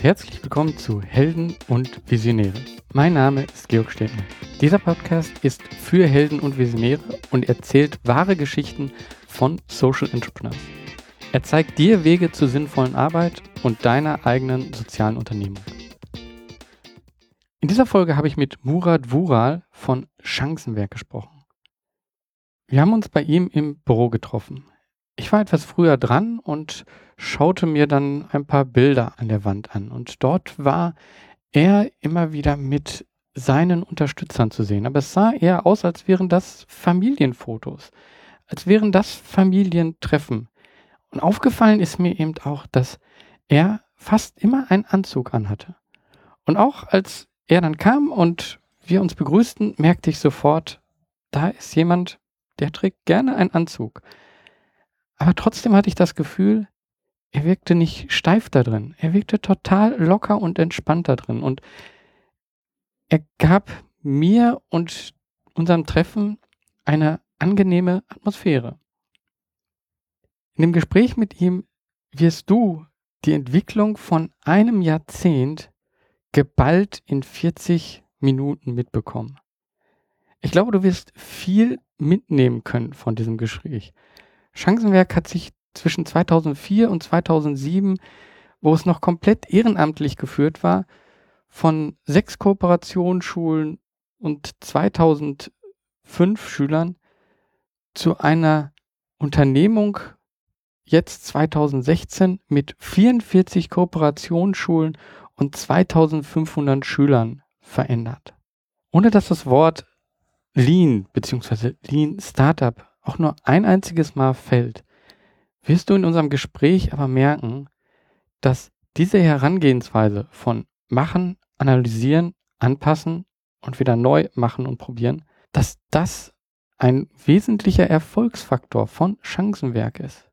und herzlich willkommen zu Helden und Visionäre. Mein Name ist Georg Stedner. Dieser Podcast ist für Helden und Visionäre und erzählt wahre Geschichten von Social Entrepreneurs. Er zeigt dir Wege zur sinnvollen Arbeit und deiner eigenen sozialen Unternehmung. In dieser Folge habe ich mit Murat Wural von Chancenwerk gesprochen. Wir haben uns bei ihm im Büro getroffen. Ich war etwas früher dran und schaute mir dann ein paar Bilder an der Wand an. Und dort war er immer wieder mit seinen Unterstützern zu sehen. Aber es sah eher aus, als wären das Familienfotos, als wären das Familientreffen. Und aufgefallen ist mir eben auch, dass er fast immer einen Anzug anhatte. Und auch als er dann kam und wir uns begrüßten, merkte ich sofort, da ist jemand, der trägt gerne einen Anzug. Aber trotzdem hatte ich das Gefühl, er wirkte nicht steif da drin. Er wirkte total locker und entspannt da drin. Und er gab mir und unserem Treffen eine angenehme Atmosphäre. In dem Gespräch mit ihm wirst du die Entwicklung von einem Jahrzehnt geballt in 40 Minuten mitbekommen. Ich glaube, du wirst viel mitnehmen können von diesem Gespräch. Chancenwerk hat sich zwischen 2004 und 2007, wo es noch komplett ehrenamtlich geführt war, von sechs Kooperationsschulen und 2005 Schülern zu einer Unternehmung jetzt 2016 mit 44 Kooperationsschulen und 2500 Schülern verändert. Ohne dass das Wort Lean bzw. Lean Startup auch nur ein einziges Mal fällt, wirst du in unserem Gespräch aber merken, dass diese Herangehensweise von machen, analysieren, anpassen und wieder neu machen und probieren, dass das ein wesentlicher Erfolgsfaktor von Chancenwerk ist.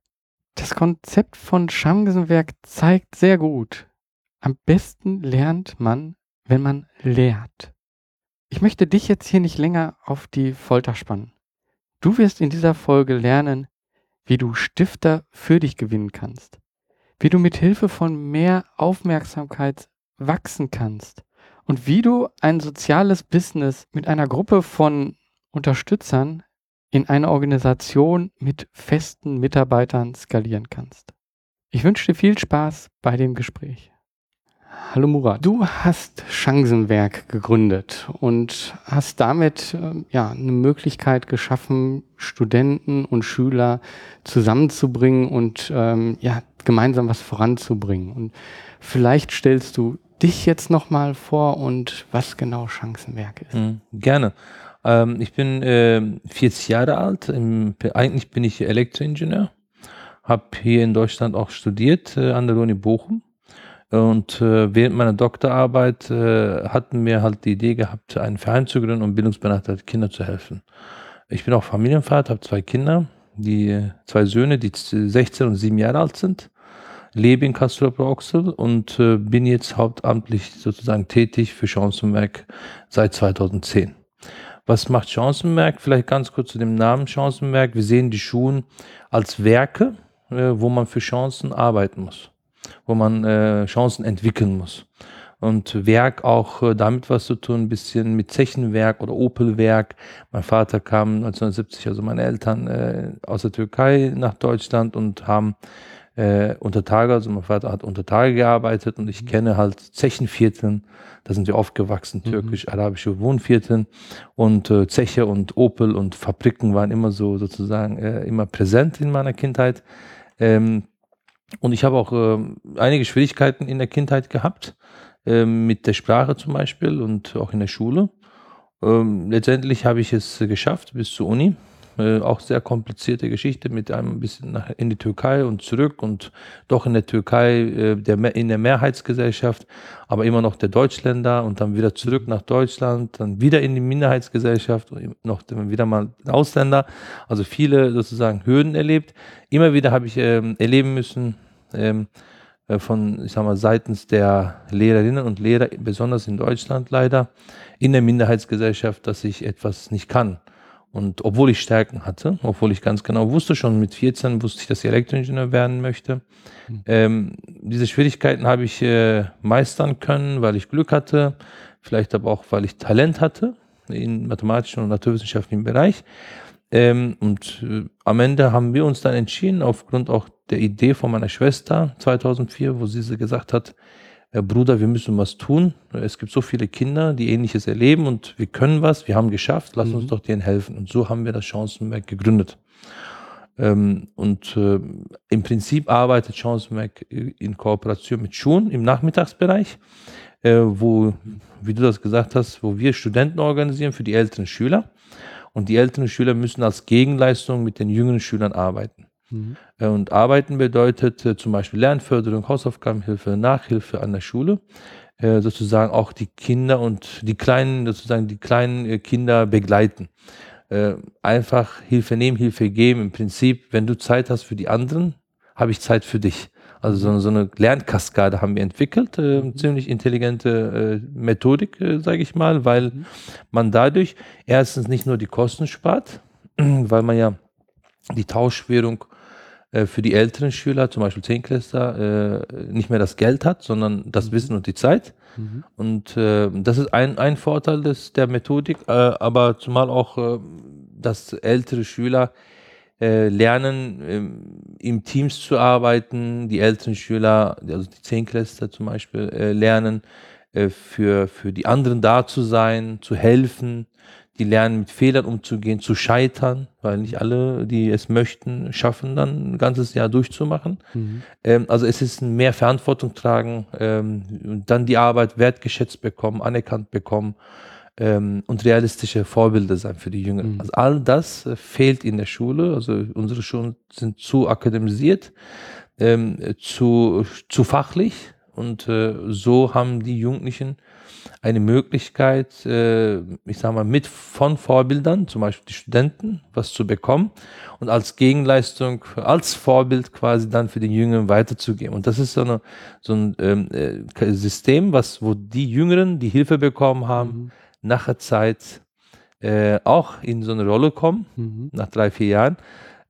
Das Konzept von Chancenwerk zeigt sehr gut, am besten lernt man, wenn man lehrt. Ich möchte dich jetzt hier nicht länger auf die Folter spannen. Du wirst in dieser Folge lernen, wie du Stifter für dich gewinnen kannst, wie du mit Hilfe von mehr Aufmerksamkeit wachsen kannst und wie du ein soziales Business mit einer Gruppe von Unterstützern in eine Organisation mit festen Mitarbeitern skalieren kannst. Ich wünsche dir viel Spaß bei dem Gespräch. Hallo Murat, du hast Chancenwerk gegründet und hast damit äh, ja eine Möglichkeit geschaffen, Studenten und Schüler zusammenzubringen und ähm, ja gemeinsam was voranzubringen. Und vielleicht stellst du dich jetzt noch mal vor und was genau Chancenwerk ist. Mhm, gerne. Ähm, ich bin äh, 40 Jahre alt. Im, eigentlich bin ich Elektroingenieur. Habe hier in Deutschland auch studiert äh, an der Uni Bochum und äh, während meiner Doktorarbeit äh, hatten wir halt die Idee gehabt, einen Verein zu gründen, um bildungsbenachteiligten Kindern zu helfen. Ich bin auch Familienvater, habe zwei Kinder, die zwei Söhne, die 16 und 7 Jahre alt sind, lebe in Castrop-Rauxel und äh, bin jetzt hauptamtlich sozusagen tätig für Chancenwerk seit 2010. Was macht Chancenwerk? Vielleicht ganz kurz zu dem Namen Chancenwerk. Wir sehen die Schulen als Werke, äh, wo man für Chancen arbeiten muss wo man äh, Chancen entwickeln muss. Und Werk auch äh, damit was zu tun, ein bisschen mit Zechenwerk oder Opelwerk. Mein Vater kam 1970, also meine Eltern äh, aus der Türkei nach Deutschland und haben äh, unter Tage, also mein Vater hat unter Tage gearbeitet und ich mhm. kenne halt Zechenvierteln, da sind wir aufgewachsen, mhm. türkisch-arabische Wohnvierteln und äh, Zeche und Opel und Fabriken waren immer so sozusagen äh, immer präsent in meiner Kindheit. Ähm, und ich habe auch äh, einige Schwierigkeiten in der Kindheit gehabt, äh, mit der Sprache zum Beispiel und auch in der Schule. Ähm, letztendlich habe ich es geschafft bis zur Uni. Auch sehr komplizierte Geschichte mit einem bisschen nach, in die Türkei und zurück und doch in der Türkei äh, der, in der Mehrheitsgesellschaft, aber immer noch der Deutschländer und dann wieder zurück nach Deutschland, dann wieder in die Minderheitsgesellschaft und noch wieder mal Ausländer. Also viele sozusagen Hürden erlebt. Immer wieder habe ich ähm, erleben müssen, ähm, äh, von, ich sag mal, seitens der Lehrerinnen und Lehrer, besonders in Deutschland leider, in der Minderheitsgesellschaft, dass ich etwas nicht kann Und obwohl ich Stärken hatte, obwohl ich ganz genau wusste, schon mit 14 wusste ich, dass ich Elektroingenieur werden möchte. Mhm. Ähm, diese Schwierigkeiten habe ich äh, meistern können, weil ich Glück hatte, vielleicht aber auch, weil ich Talent hatte im mathematischen und naturwissenschaftlichen Bereich. Ähm, und äh, am Ende haben wir uns dann entschieden, aufgrund auch der Idee von meiner Schwester 2004, wo sie gesagt hat, Bruder, wir müssen was tun. Es gibt so viele Kinder, die ähnliches erleben und wir können was, wir haben geschafft, lass mhm. uns doch denen helfen. Und so haben wir das Chancenwerk gegründet. Ähm, und äh, im Prinzip arbeitet Chancenwerk in Kooperation mit Schulen im Nachmittagsbereich, äh, wo, wie du das gesagt hast, wo wir Studenten organisieren für die älteren Schüler. Und die älteren Schüler müssen als Gegenleistung mit den jüngeren Schülern arbeiten. Mhm. Äh, und arbeiten bedeutet äh, zum Beispiel Lernförderung, Hausaufgabenhilfe, Nachhilfe an der Schule. Äh, sozusagen auch die Kinder und die kleinen, sozusagen die kleinen Kinder begleiten. einfach Hilfe nehmen, Hilfe geben. Im Prinzip, wenn du Zeit hast für die anderen, habe ich Zeit für dich. Also so, so eine Lernkaskade haben wir entwickelt, äh, mhm. ziemlich intelligente äh, Methodik, äh, sage ich mal, weil mhm. man dadurch erstens nicht nur die Kosten spart, weil man ja die Tauschwährung äh, für die älteren Schüler, zum Beispiel Zehnklässler, äh, nicht mehr das Geld hat, sondern das mhm. Wissen und die Zeit. Mhm. Und äh, das ist ein, ein Vorteil des, der Methodik, äh, aber zumal auch, äh, dass ältere Schüler äh, lernen, ähm, im Teams zu arbeiten, die älteren Schüler, also die Zehnklässler zum Beispiel, äh, lernen, äh, für, für die anderen da zu sein, zu helfen, die lernen mit Fehlern umzugehen, zu scheitern, weil nicht alle, die es möchten, schaffen dann ein ganzes Jahr durchzumachen. Mhm. Ähm, also es ist mehr Verantwortung tragen, ähm, dann die Arbeit wertgeschätzt bekommen, anerkannt bekommen ähm, und realistische Vorbilder sein für die Jüngeren. Mhm. Also all das äh, fehlt in der Schule. Also unsere Schulen sind zu akademisiert, ähm, zu, zu fachlich und äh, so haben die Jugendlichen eine Möglichkeit, äh, ich sage mal, mit von Vorbildern, zum Beispiel die Studenten, was zu bekommen und als Gegenleistung, als Vorbild quasi dann für den Jüngeren weiterzugeben. Und das ist so, eine, so ein ähm, äh, System, was, wo die Jüngeren, die Hilfe bekommen haben, mhm. nachher Zeit äh, auch in so eine Rolle kommen, mhm. nach drei, vier Jahren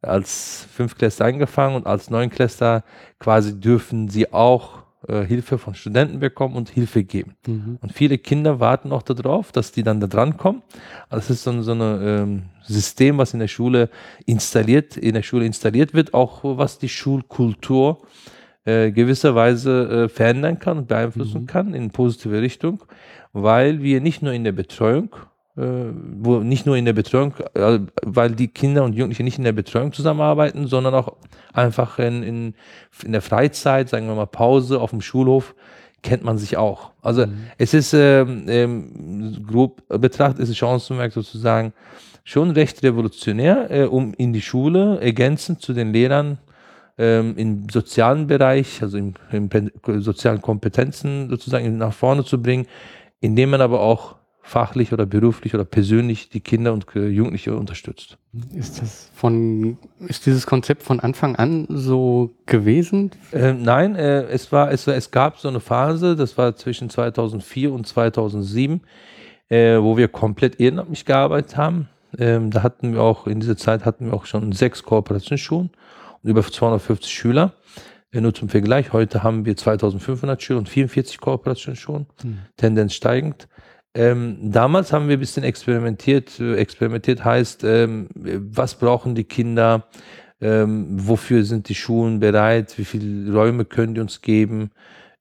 als Fünftklässler angefangen und als Neunklässler quasi dürfen sie auch äh, Hilfe von Studenten bekommen und Hilfe geben. Mhm. Und viele Kinder warten auch darauf, dass die dann da dran kommen. Also es ist so, so ein ähm, System, was in der Schule installiert, in der Schule installiert wird, auch was die Schulkultur äh, gewisserweise äh, verändern kann und beeinflussen mhm. kann in positive Richtung, weil wir nicht nur in der Betreuung wo nicht nur in der Betreuung, äh, weil die Kinder und Jugendliche nicht in der Betreuung zusammenarbeiten, sondern auch einfach in, in, in der Freizeit, sagen wir mal Pause auf dem Schulhof, kennt man sich auch. Also mhm. es ist ähm, ähm, grob betrachtet, ist Chancenwerk sozusagen schon recht revolutionär, äh, um in die Schule ergänzend zu den Lehrern ähm, im sozialen Bereich, also im, im sozialen Kompetenzen sozusagen nach vorne zu bringen, indem man aber auch fachlich oder beruflich oder persönlich die Kinder und Jugendliche unterstützt. Ist das von, ist dieses Konzept von Anfang an so gewesen? Äh, nein, äh, es war, es, es gab so eine Phase, das war zwischen 2004 und 2007, äh, wo wir komplett ehrenamtlich gearbeitet haben. Ähm, da hatten wir auch, in dieser Zeit hatten wir auch schon sechs Kooperationsschulen und über 250 Schüler. Äh, nur zum Vergleich, heute haben wir 2500 Schüler und 44 Kooperationsschulen, hm. Tendenz steigend. Ähm, damals haben wir ein bisschen experimentiert. Experimentiert heißt, ähm, was brauchen die Kinder? Ähm, wofür sind die Schulen bereit? Wie viele Räume können die uns geben?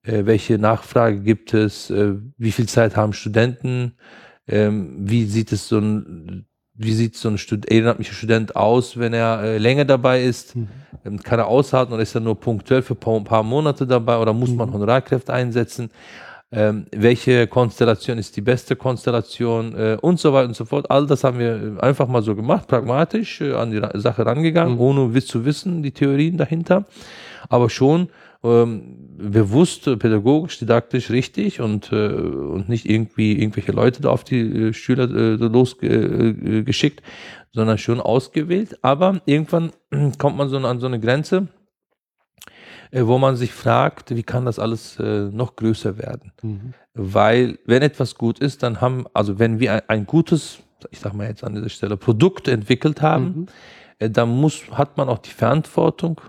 Äh, welche Nachfrage gibt es? Äh, wie viel Zeit haben Studenten? Ähm, wie sieht es so ein, wie sieht so ein Stud ehrenamtlicher Student aus, wenn er äh, länger dabei ist? Mhm. Ähm, kann er aushalten oder ist er nur punktuell für ein paar Monate dabei oder muss mhm. man Honorarkräfte einsetzen? Ähm, welche Konstellation ist die beste Konstellation äh, und so weiter und so fort. All das haben wir einfach mal so gemacht, pragmatisch äh, an die Sache rangegangen, mhm. ohne zu wissen, die Theorien dahinter, aber schon ähm, bewusst, pädagogisch, didaktisch richtig und, äh, und nicht irgendwie irgendwelche Leute da auf die äh, Schüler äh, losgeschickt, äh, sondern schon ausgewählt. Aber irgendwann kommt man so an so eine Grenze, äh, wo man sich fragt, wie kann das alles äh, noch größer werden? Mhm. Weil wenn etwas gut ist, dann haben, also wenn wir ein, ein, gutes ich sag mal jetzt an dieser Stelle, Produkt entwickelt haben, mhm. äh, dann muss, hat man auch die Verantwortung,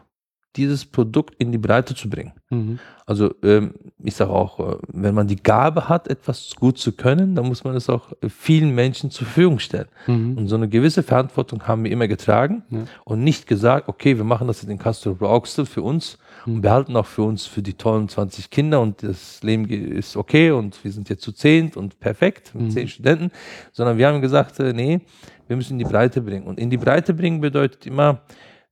dieses Produkt in die Breite zu bringen. Mhm. Also ähm, ich sage auch, äh, wenn man die Gabe hat, etwas gut zu können, dann muss man es auch vielen Menschen zur Verfügung stellen. Mhm. Und so eine gewisse Verantwortung haben wir immer getragen ja. und nicht gesagt, okay, wir machen das jetzt in Castro Brauxel für uns mhm. und behalten auch für uns für die tollen 20 Kinder und das Leben ist okay und wir sind jetzt zu zehn und perfekt mit mhm. zehn Studenten, sondern wir haben gesagt, äh, nee, wir müssen in die Breite bringen. Und in die Breite bringen bedeutet immer,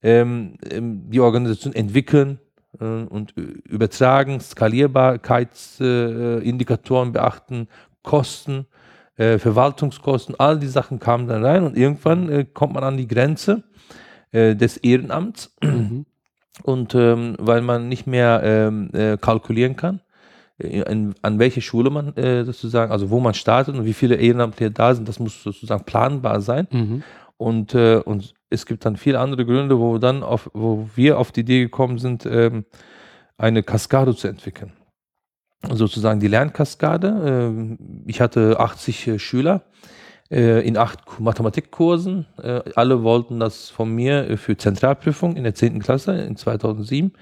ähm, ähm, die Organisation entwickeln äh, und übertragen, Skalierbarkeitsindikatoren äh, beachten, Kosten, äh, Verwaltungskosten, all die Sachen kamen dann rein und irgendwann äh, kommt man an die Grenze äh, des Ehrenamts mhm. und ähm, weil man nicht mehr ähm, äh, kalkulieren kann, in, an welche Schule man sozusagen, also wo man startet und wie viele Ehrenamtliche da sind, das muss sozusagen planbar sein. Mhm. Und, äh, und es gibt dann viele andere Gründe, wo dann auf, wo wir auf die Idee gekommen sind, ähm, eine Kaskade zu entwickeln. Sozusagen die Lernkaskade. Äh, ich hatte 80 äh, Schüler äh, in acht Mathematikkursen. Äh, alle wollten das von mir äh, für Zentralprüfung in der 10. Klasse in 2007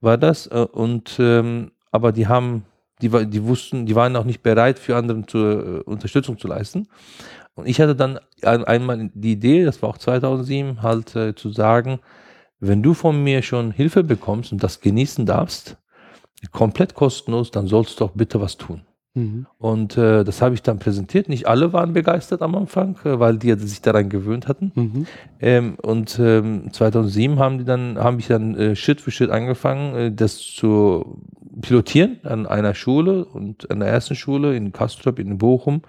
war das. und ähm, aber die haben die, die wussten, die waren auch nicht bereit, für anderen zur Unterstützung zu leisten. Und ich hatte dann einmal die Idee, das war auch 2007, halt äh, zu sagen, wenn du von mir schon Hilfe bekommst und das genießen darfst, komplett kostenlos, dann sollst du auch bitte was tun. Mhm. Und äh, das habe ich dann präsentiert. Nicht alle waren begeistert am Anfang, äh, weil die sich daran gewöhnt hatten. Mhm. Ähm, und ähm, 2007 haben die dann, haben ich dann äh, Schritt für Schritt angefangen, äh, das zu pilotieren an einer Schule und an der ersten Schule in Kastrop in Bochum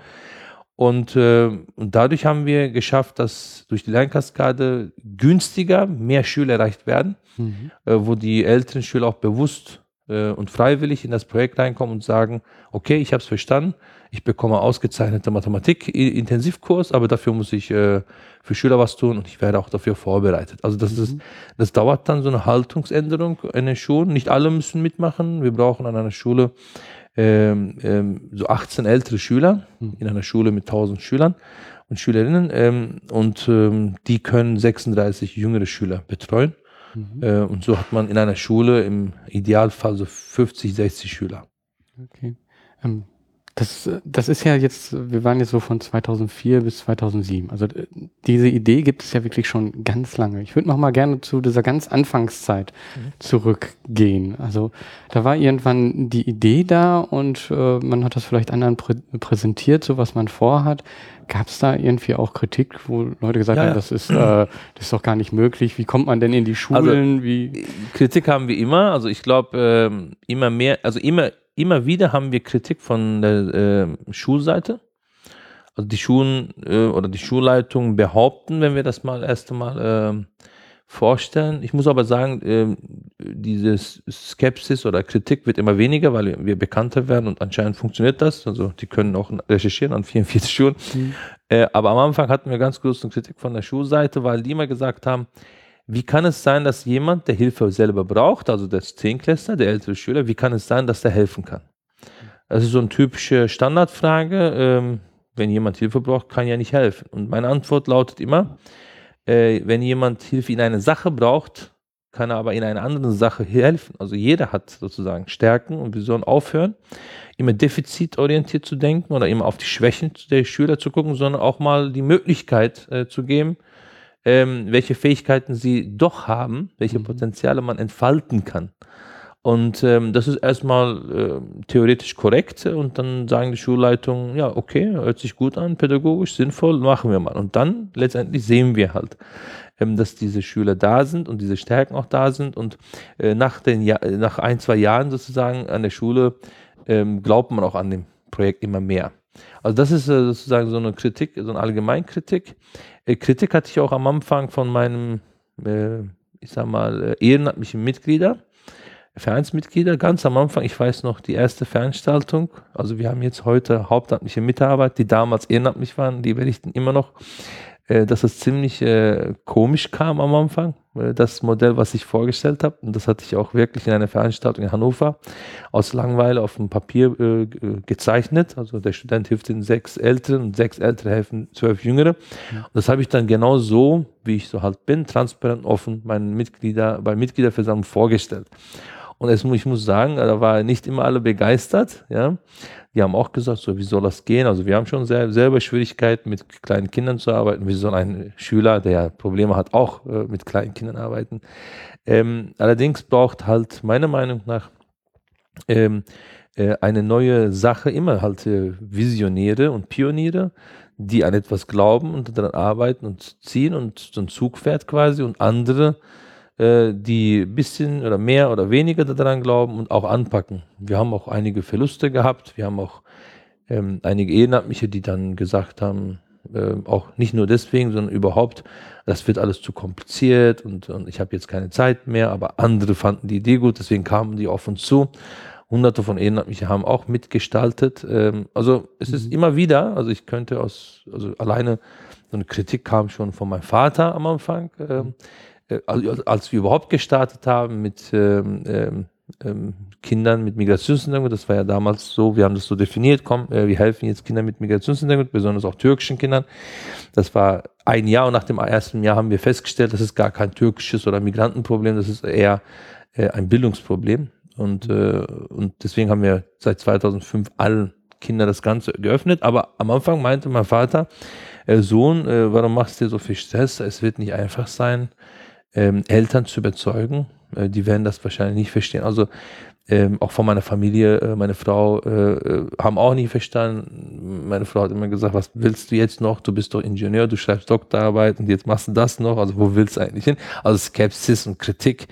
und, äh, und dadurch haben wir geschafft, dass durch die Lernkaskade günstiger mehr Schüler erreicht werden, mhm. äh, wo die älteren Schüler auch bewusst äh, und freiwillig in das Projekt reinkommen und sagen, okay, ich habe es verstanden, ich bekomme ausgezeichnete Mathematik-Intensivkurs, aber dafür muss ich äh, für Schüler was tun und ich werde auch dafür vorbereitet. Also das, mhm. ist, das dauert dann so eine Haltungsänderung in den Schulen. Nicht alle müssen mitmachen. Wir brauchen an einer Schule ähm, ähm, so 18 ältere Schüler mhm. in einer Schule mit 1000 Schülern und Schülerinnen ähm, und ähm, die können 36 jüngere Schüler betreuen. Mhm. Äh, und so hat man in einer Schule im Idealfall so 50, 60 Schüler. Okay. Das, das ist ja jetzt, wir waren jetzt so von 2004 bis 2007. Also äh, diese Idee gibt es ja wirklich schon ganz lange. Ich würde noch mal gerne zu dieser ganz Anfangszeit mhm. zurückgehen. Also da war irgendwann die Idee da und äh, man hat das vielleicht anderen prä präsentiert, so was man vorhat. Gab es da irgendwie auch Kritik, wo Leute gesagt ja, haben, ja. das ist, äh, das ist doch gar nicht möglich. Wie kommt man denn in die Schulen? Also, Wie Kritik haben wir immer. Also ich glaube ähm, immer mehr, also immer immer wieder haben wir Kritik von der äh, Schulseite. Also die Schulen äh, oder die Schulleitungen behaupten, wenn wir das mal erst einmal äh, vorstellen. Ich muss aber sagen, äh, diese Skepsis oder Kritik wird immer weniger, weil wir bekannter werden und anscheinend funktioniert das. Also die können auch recherchieren an 44 Schulen. Mhm. Äh, aber am Anfang hatten wir ganz große Kritik von der Schulseite, weil die immer gesagt haben, wie kann es sein, dass jemand, der Hilfe selber braucht, also der Zehnklässler, der ältere Schüler, wie kann es sein, dass der helfen kann? Das ist so eine typische Standardfrage. Ähm, wenn jemand Hilfe braucht, kann ja nicht helfen. Und meine Antwort lautet immer, äh, wenn jemand Hilfe in einer Sache braucht, kann er aber in einer anderen Sache helfen. Also jeder hat sozusagen Stärken und wir sollen aufhören, immer defizitorientiert zu denken oder immer auf die Schwächen der Schüler zu gucken, sondern auch mal die Möglichkeit äh, zu geben, ähm, welche Fähigkeiten sie doch haben, welche mhm. Potenziale man entfalten kann. Und ähm, das ist erstmal äh, theoretisch korrekt und dann sagen die Schulleitungen, ja, okay, hört sich gut an, pädagogisch sinnvoll, machen wir mal. Und dann letztendlich sehen wir halt, ähm, dass diese Schüler da sind und diese Stärken auch da sind und äh, nach, den ja nach ein, zwei Jahren sozusagen an der Schule ähm, glaubt man auch an dem Projekt immer mehr. Also das ist äh, sozusagen so eine Kritik, so eine Allgemeinkritik. Äh, Kritik hatte ich auch am Anfang von meinem, äh, ich sag mal, ehrenamtlichen Mitglieder, Vereinsmitglieder, ganz am Anfang, ich weiß noch, die erste Veranstaltung, also wir haben jetzt heute hauptamtliche Mitarbeiter, die damals ehrenamtlich waren, die werde ich immer noch. äh, dass es ziemlich äh, komisch kam am Anfang, äh, das Modell, was ich vorgestellt habe. Und das hatte ich auch wirklich in einer Veranstaltung in Hannover aus Langweile auf dem Papier äh, gezeichnet. Also der Student hilft den sechs Älteren und sechs Ältere helfen zwölf Jüngere. Und das habe ich dann genau so, wie ich so halt bin, transparent offen meinen Mitglieder bei Mitgliederversammlung vorgestellt. Und es, ich muss sagen, da waren nicht immer alle begeistert. Ja, die haben auch gesagt, so wie soll das gehen? Also wir haben schon sehr, selber Schwierigkeiten mit kleinen Kindern zu arbeiten. Wie soll ein Schüler, der Probleme hat, auch äh, mit kleinen Kindern arbeiten? Ähm, allerdings braucht halt meiner Meinung nach ähm, äh, eine neue Sache immer halt äh, Visionäre und Pioniere, die an etwas glauben und daran arbeiten und ziehen und so ein Zug fährt quasi und andere äh, die ein bisschen oder mehr oder weniger daran glauben und auch anpacken. Wir haben auch einige Verluste gehabt. Wir haben auch ähm, einige Ehrenamtliche, die dann gesagt haben, äh, auch nicht nur deswegen, sondern überhaupt, das wird alles zu kompliziert und, und ich habe jetzt keine Zeit mehr, aber andere fanden die Idee gut, deswegen kamen die auf uns zu. Hunderte von Ehrenamtlichen haben auch mitgestaltet. Ähm, also es mhm. ist immer wieder, also ich könnte aus, also alleine so eine Kritik kam schon von meinem Vater am Anfang. Ähm, äh, also als wir überhaupt gestartet haben mit ähm, ähm, ähm, Kindern mit Migrationshintergrund, das war ja damals so, wir haben das so definiert, komm, äh, wir helfen jetzt Kindern mit Migrationshintergrund, besonders auch türkischen Kindern. Das war ein Jahr und nach dem ersten Jahr haben wir festgestellt, das ist gar kein türkisches oder Migrantenproblem, das ist eher äh, ein Bildungsproblem. Und, äh, und deswegen haben wir seit 2005 allen Kindern das Ganze geöffnet. Aber am Anfang meinte mein Vater, äh, Sohn, äh, warum machst du dir so viel Stress? Es wird nicht einfach sein ähm, Eltern zu überzeugen. Äh, die werden das wahrscheinlich nicht verstehen. Also ähm, auch von meiner Familie, äh, meine Frau, äh, äh, haben auch nie verstanden. Meine Frau hat immer gesagt, was willst du jetzt noch? Du bist doch Ingenieur, du schreibst Doktorarbeit und jetzt machst du das noch. Also wo willst du eigentlich hin? Also Skepsis und Kritik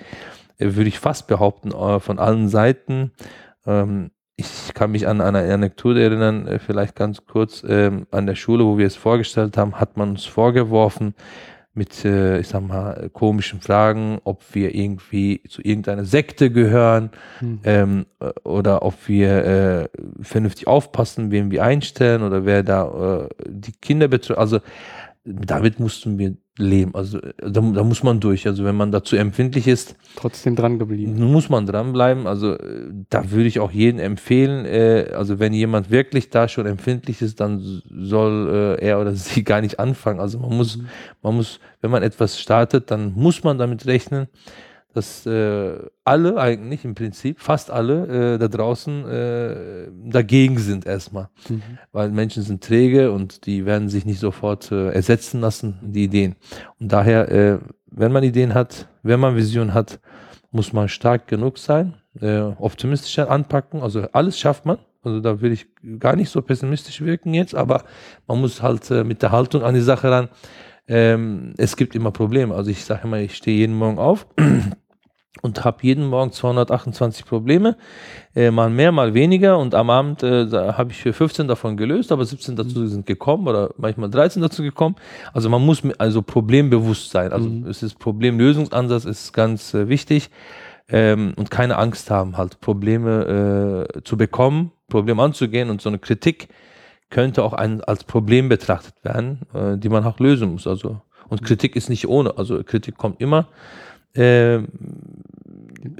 äh, würde ich fast behaupten äh, von allen Seiten. Ähm, ich kann mich an eine Anekdote erinnern, vielleicht ganz kurz, ähm, an der Schule, wo wir es vorgestellt haben, hat man uns vorgeworfen, mit, äh, ich sag mal, komischen Fragen, ob wir irgendwie zu irgendeiner Sekte gehören hm. ähm, äh, oder ob wir äh, vernünftig aufpassen, wen wir einstellen oder wer da äh, die Kinder betreut. Also damit mussten wir leben. Also da, da, muss man durch. Also wenn man dazu empfindlich ist, trotzdem dran geblieben. Muss man dranbleiben. Also da würde ich auch jedem empfehlen. Äh, also wenn jemand wirklich da schon empfindlich ist, dann soll äh, er oder sie gar nicht anfangen. Also man muss, mhm. man muss, wenn man etwas startet, dann muss man damit rechnen, dass äh, alle eigentlich im Prinzip, fast alle äh, da draußen äh, dagegen sind erstmal. Mhm. Weil Menschen sind träge und die werden sich nicht sofort äh, ersetzen lassen, die Ideen. Und daher, äh, wenn man Ideen hat, wenn man Vision hat, muss man stark genug sein, äh, optimistisch anpacken. Also alles schafft man. Also da will ich gar nicht so pessimistisch wirken jetzt, aber man muss halt mit der Haltung an die Sache ran. Ähm, es gibt immer Probleme. Also ich sage immer, ich stehe jeden Morgen auf und habe jeden Morgen 228 Probleme, äh, mal mehr, mal weniger und am Abend äh, habe ich für 15 davon gelöst, aber 17 dazu sind gekommen oder manchmal 13 dazu gekommen. Also man muss also problembewusst sein. Also mhm. es ist Problemlösungsansatz ist ganz äh, wichtig ähm, und keine Angst haben, halt Probleme äh, zu bekommen, Probleme anzugehen und so eine Kritik könnte auch ein, als Problem betrachtet werden, äh, die man auch lösen muss. Also und Kritik ist nicht ohne, also Kritik kommt immer. Äh,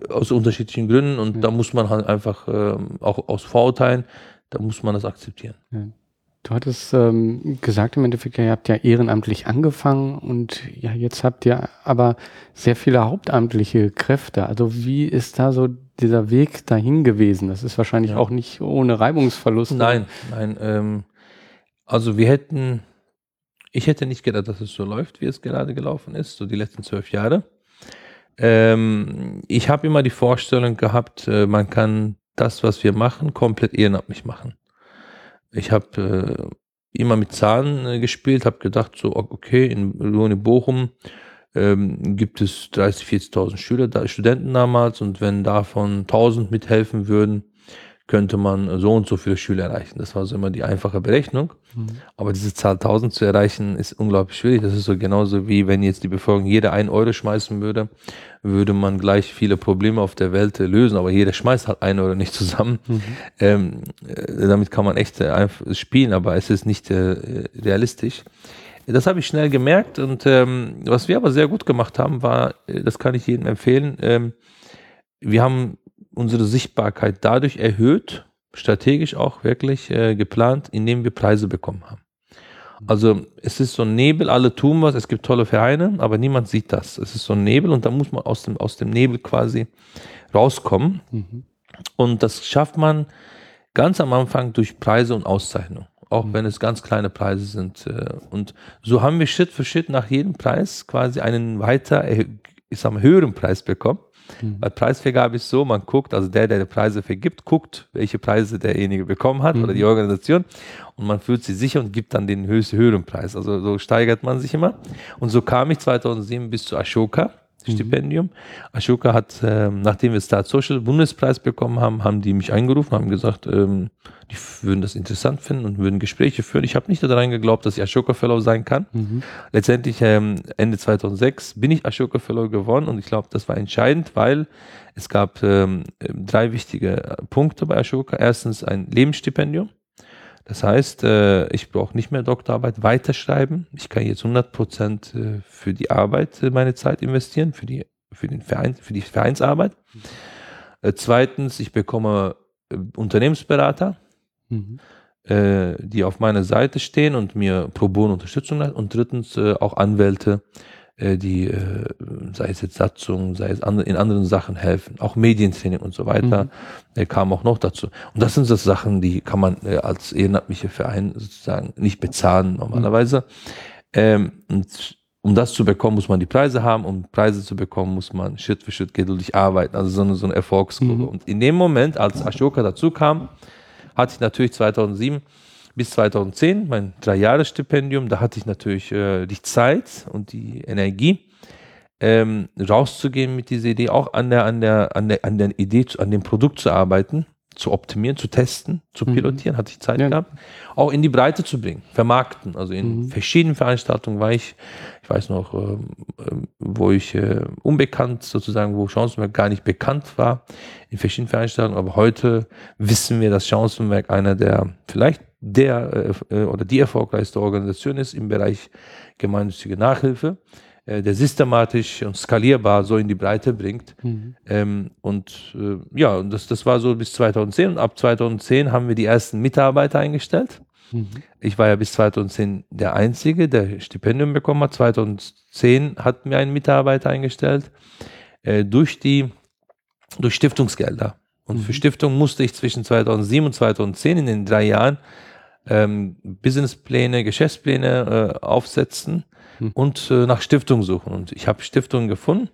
aus unterschiedlichen Gründen und ja. da muss man halt einfach äh, auch aus Vorurteilen, da muss man das akzeptieren. Ja. Du hattest ähm, gesagt im Endeffekt, ihr habt ja ehrenamtlich angefangen und ja, jetzt habt ihr aber sehr viele hauptamtliche Kräfte. Also wie ist da so dieser Weg dahin gewesen? Das ist wahrscheinlich ja. auch nicht ohne Reibungsverlust. Nein, nein. Ähm, also wir hätten, ich hätte nicht gedacht, dass es so läuft, wie es gerade gelaufen ist, so die letzten zwölf Jahre. Ähm, ich habe immer die Vorstellung gehabt, äh, man kann das, was wir machen, komplett ehrenamtlich machen. Ich habe äh, immer mit Zahlen äh, gespielt, habe gedacht, so, okay, in Uni Bochum ähm, gibt es 30.000, 40.000 Schüler, da, Studenten damals und wenn davon 1000 mithelfen würden, könnte man so und so viele Schüler erreichen. Das war so immer die einfache Berechnung. Mhm. Aber diese Zahl 1000 zu erreichen, ist unglaublich schwierig. Das ist so genauso wie wenn jetzt die Bevölkerung jeder ein Euro schmeißen würde, würde man gleich viele Probleme auf der Welt lösen. Aber jeder schmeißt halt ein Euro nicht zusammen. Mhm. Ähm, äh, damit kann man echt äh, einfach spielen, aber es ist nicht äh, realistisch. Das habe ich schnell gemerkt und ähm, was wir aber sehr gut gemacht haben, war, äh, das kann ich jedem empfehlen, ähm, wir haben unsere Sichtbarkeit dadurch erhöht, strategisch auch wirklich äh, geplant, indem wir Preise bekommen haben. Also es ist so ein Nebel, alle tun was, es gibt tolle Vereine, aber niemand sieht das. Es ist so ein Nebel und da muss man aus dem, aus dem Nebel quasi rauskommen. Mhm. Und das schafft man ganz am Anfang durch Preise und Auszeichnung. Auch mhm. wenn es ganz kleine Preise sind. Äh, und so haben wir Schritt für Schritt nach jedem Preis quasi einen weiter, ich sag mal, höheren Preis bekommen. Mhm. Bei Preisvergabe ist so, man guckt, also der, der die Preise vergibt, guckt, welche Preise derjenige bekommen hat mhm. oder die Organisation und man fühlt sich sicher und gibt dann den höchsten, höheren Preis. Also so steigert man sich immer. Und so kam ich 2007 bis zu Ashoka. Mhm. Stipendium. Ashoka hat, ähm, nachdem wir Start Social Bundespreis bekommen haben, haben die mich angerufen, haben gesagt, ähm, die würden das interessant finden und würden Gespräche führen. Ich habe nicht daran geglaubt, dass ich Ashoka Fellow sein kann. Mhm. Letztendlich ähm, Ende 2006 bin ich Ashoka Fellow geworden und ich glaube, das war entscheidend, weil es gab ähm, drei wichtige Punkte bei Ashoka. Erstens ein Lebensstipendium. Das heißt, äh, ich brauche nicht mehr Doktorarbeit weiterschreiben. Ich kann jetzt 100 Prozent äh, für die Arbeit äh, meine Zeit investieren, für die, für den Verein, für die Vereinsarbeit. Zweitens, ich bekomme Unternehmensberater, mhm. die auf meiner Seite stehen und mir pro bono Unterstützung leisten. Und drittens auch Anwälte, äh, die, äh, sei es jetzt Satzung, sei es in anderen Sachen helfen, auch Medientraining und so weiter, mhm. Äh, kam auch noch dazu. Und das sind so Sachen, die kann man als ehrenamtlicher Verein sozusagen nicht bezahlen normalerweise. Ähm, und um das zu bekommen, muss man die Preise haben. Um Preise zu bekommen, muss man Schritt für Schritt geduldig arbeiten. Also so eine, so eine Erfolgskurve. Mhm. Und in dem Moment, als Ashoka dazu kam, hatte ich natürlich 2007 bis 2010, mein Drei-Jahres-Stipendium, da hatte ich natürlich äh, die Zeit und die Energie, ähm, rauszugehen mit dieser Idee, auch an der, an der, an der, an der Idee, an dem Produkt zu arbeiten, zu optimieren, zu testen, zu mhm. pilotieren, mhm. hatte ich Zeit ja. gehabt, auch in die Breite zu bringen, vermarkten. Also in mhm. verschiedenen Veranstaltungen war ich, ich weiß noch, äh, wo ich äh, unbekannt sozusagen, wo Chancenwerk gar nicht bekannt war, in verschiedenen Veranstaltungen, aber heute wissen wir, dass Chancenwerk einer der vielleicht der äh, äh, oder die erfolgreichste Organisation ist im Bereich gemeinnützige Nachhilfe, äh, der systematisch und skalierbar so in die Breite bringt. Mhm. Ähm, und äh, ja, das, das war so bis 2010 und ab 2010 haben wir die ersten Mitarbeiter eingestellt. Mhm. Ich war ja bis 2010 der Einzige, der Stipendium bekommen hat. 2010 hatten wir einen Mitarbeiter eingestellt äh, durch die durch Stiftungsgelder. Und mhm. für Stiftung musste ich zwischen 2007 und 2010 in den drei Jahren ähm, Businesspläne, Geschäftspläne äh, aufsetzen hm. und äh, nach Stiftungen suchen. Und ich habe Stiftungen gefunden,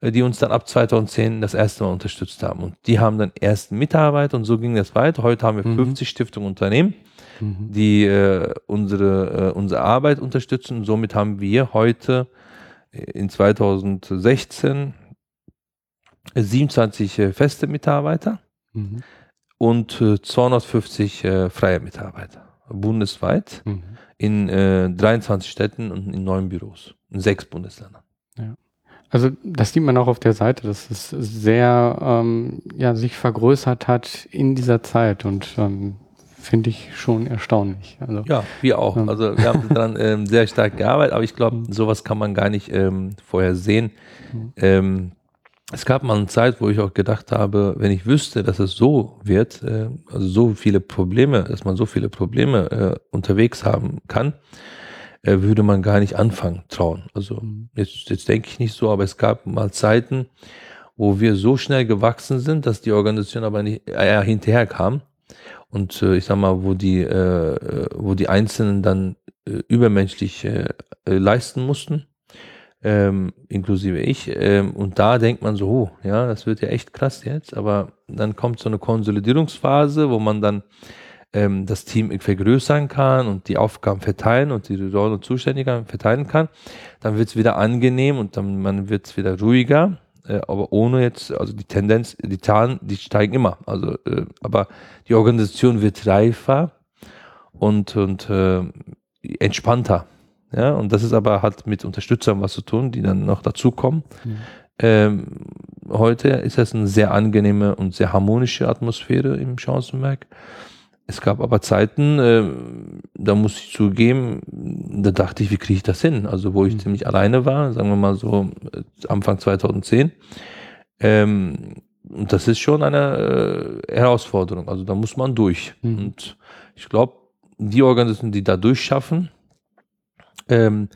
äh, die uns dann ab 2010 das erste Mal unterstützt haben. Und die haben dann ersten Mitarbeiter und so ging das weiter. Heute haben wir mhm. 50 Stiftungen Unternehmen, mhm. die äh, unsere, äh, unsere Arbeit unterstützen. Und somit haben wir heute äh, in 2016 27 feste Mitarbeiter mhm. und 250 freie Mitarbeiter bundesweit mhm. in äh, 23 Städten und in neun Büros, in sechs Bundesländern. Ja. Also das sieht man auch auf der Seite, dass es sehr ähm, ja, sich vergrößert hat in dieser Zeit und ähm, finde ich schon erstaunlich. Also, ja, wir auch. Ähm. Also wir haben daran ähm, sehr stark gearbeitet, aber ich glaube, mhm. sowas kann man gar nicht ähm, vorher sehen. Mhm. Es gab mal eine Zeit, wo ich auch gedacht habe, wenn ich wüsste, dass es so wird, äh, also so viele Probleme, dass man so viele Probleme äh, unterwegs haben kann, äh, würde man gar nicht anfangen trauen. Also mhm. jetzt, jetzt denke ich nicht so, aber es gab mal Zeiten, wo wir so schnell gewachsen sind, dass die Organisation aber nicht eher hinterher kam. Und äh, ich sag mal, wo die, äh, wo die Einzelnen dann äh, übermenschlich äh, äh leisten mussten ähm, inklusive ich. Ähm, und da denkt man so, oh, ja, das wird ja echt krass jetzt. Aber dann kommt so eine Konsolidierungsphase, wo man dann ähm, das Team vergrößern kann und die Aufgaben verteilen und die Rollen und Zuständigkeiten verteilen kann. Dann wird es wieder angenehm und dann man wird es wieder ruhiger. Äh, aber ohne jetzt, also die Tendenz, die Zahlen, die steigen immer. Also, äh, aber die Organisation wird reifer und, und äh, entspannter. Ja, und das ist aber hat mit Unterstützern was zu tun, die dann noch dazukommen. Mhm. Ähm, heute ist es eine sehr angenehme und sehr harmonische Atmosphäre im Chancenwerk. Es gab aber Zeiten, äh, da muss ich zugeben, da dachte ich, wie kriege ich das hin? Also wo ich Mhm. ziemlich alleine war, sagen wir mal so äh, Anfang 2010. Ähm, und das ist schon eine äh, Herausforderung. Also da muss man durch. Mhm. Und ich glaube, die Organisationen, die da durchschaffen, ähm,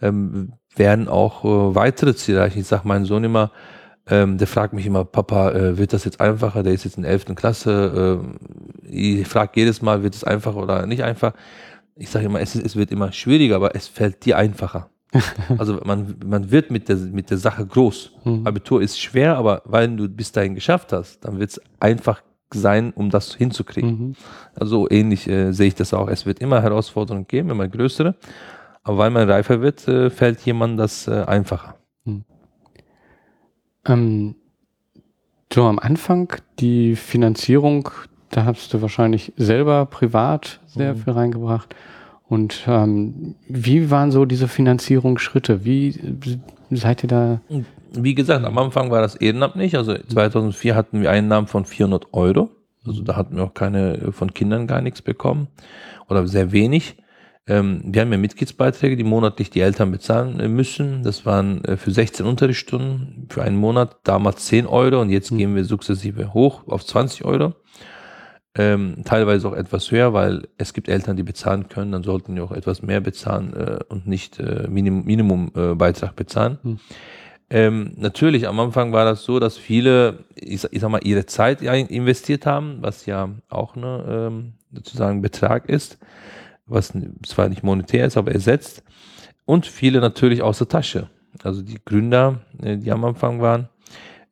ähm, werden auch äh, weitere Ziele erreichen. Ich sage meinem Sohn immer, ähm, der fragt mich immer, Papa, äh, wird das jetzt einfacher? Der ist jetzt in der 11. Klasse. ähm, ich frage jedes Mal, wird es einfacher oder nicht einfach? Ich sage immer, es, ist, es wird immer schwieriger, aber es fällt dir einfacher. also man, man wird mit der, mit der Sache groß. Mhm. Abitur ist schwer, aber weil du bis dahin geschafft hast, dann wird es einfach sein, um das hinzukriegen. Mhm. Also ähnlich äh, sehe ich das auch. Es wird immer Herausforderungen geben, immer größere. Aber weil man reifer wird, äh, fällt jemand das äh, einfacher. Ähm, so am Anfang die Finanzierung, da hast du wahrscheinlich selber privat sehr Mhm. viel reingebracht. Und ähm, wie waren so diese Finanzierungsschritte? Wie seid ihr da? Wie gesagt, am Anfang war das ehrenamtlich. Also 2004 hatten wir Einnahmen von 400 Euro. Also da hatten wir auch keine äh, von Kindern gar nichts bekommen oder sehr wenig. Ähm, wir haben ja Mitgliedsbeiträge, die monatlich die Eltern bezahlen äh, müssen. Das waren äh, für 16 Unterrichtsstunden für einen Monat damals 10 Euro und jetzt Mhm. gehen wir sukzessive hoch auf 20 Euro. Ähm, teilweise auch etwas höher, weil es gibt Eltern, die bezahlen können, dann sollten wir auch etwas mehr bezahlen äh, und nicht äh, Minim Minimumbeitrag äh, bezahlen. Hm. Ähm, natürlich, am Anfang war das so, dass viele, ich, ich sag mal, ihre Zeit ein- investiert haben, was ja auch eine, ähm, sozusagen Betrag ist, was zwar nicht monetär ist, aber ersetzt. Und viele natürlich aus der Tasche. Also die Gründer, äh, die am Anfang waren,